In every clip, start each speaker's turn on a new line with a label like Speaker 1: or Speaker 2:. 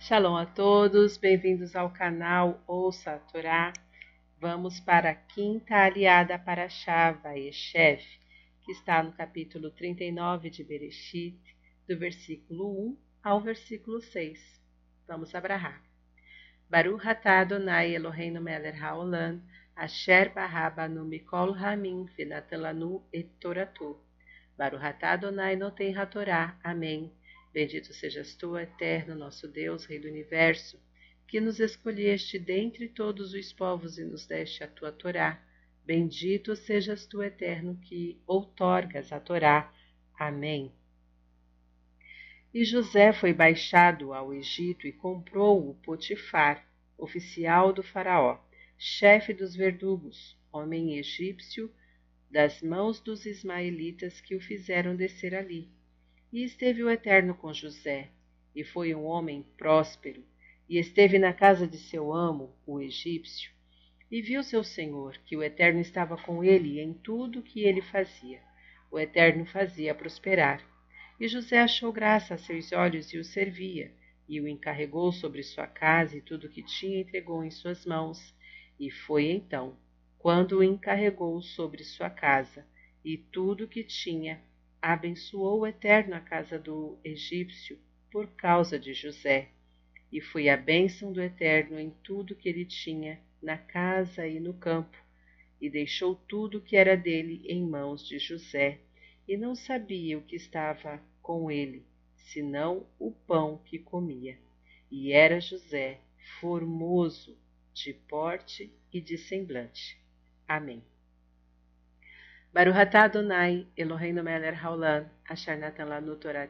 Speaker 1: Shalom a todos, bem-vindos ao canal Ouça a Torá. Vamos para a quinta aliada para Shava e Shef, que está no capítulo 39 de Bereshit, do versículo 1 ao versículo 6. Vamos abrahar. Baruch atah Adonai Eloheinu melech haolam, asher barabanu mikol ramin venatelanu et toratu. Baruch atah Adonai noten hatorá. Amém. Bendito sejas tu, eterno nosso Deus, Rei do universo, que nos escolheste dentre todos os povos e nos deste a tua Torá. Bendito sejas tu, eterno, que outorgas a Torá. Amém. E José foi baixado ao Egito e comprou o Potifar, oficial do Faraó, chefe dos verdugos, homem egípcio, das mãos dos ismaelitas que o fizeram descer ali e esteve o Eterno com José, e foi um homem próspero, e esteve na casa de seu amo, o egípcio, e viu seu senhor que o Eterno estava com ele em tudo que ele fazia. O Eterno fazia prosperar. E José achou graça a seus olhos e o servia, e o encarregou sobre sua casa e tudo o que tinha entregou em suas mãos. E foi então, quando o encarregou sobre sua casa e tudo o que tinha, abençoou o Eterno a casa do egípcio por causa de José, e foi a bênção do Eterno em tudo que ele tinha, na casa e no campo, e deixou tudo que era dele em mãos de José, e não sabia o que estava com ele, senão o pão que comia. E era José formoso de porte e de semblante. Amém. Baruch atah Adonai, Eloheinu melech haolam, asher natan lanu Torah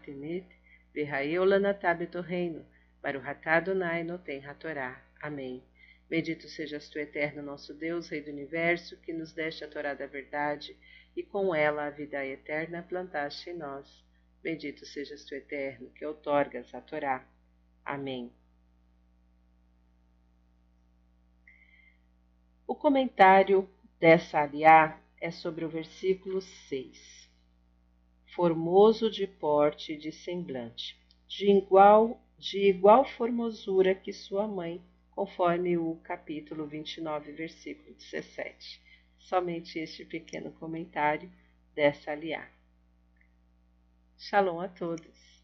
Speaker 1: v'hayeu lanatah betorreino, Baruch atah Adonai noten hatorá. Amém. Bendito sejas tu, eterno nosso Deus, Rei do Universo, que nos deste a Torá da verdade, e com ela a vida eterna plantaste em nós. Bendito sejas tu, eterno, que outorgas a Torá. Amém. O comentário dessa aliá é sobre o versículo 6. Formoso de porte e de semblante, de igual, de igual formosura que sua mãe, conforme o capítulo 29, versículo 17. Somente este pequeno comentário dessa aliá. Shalom a todos.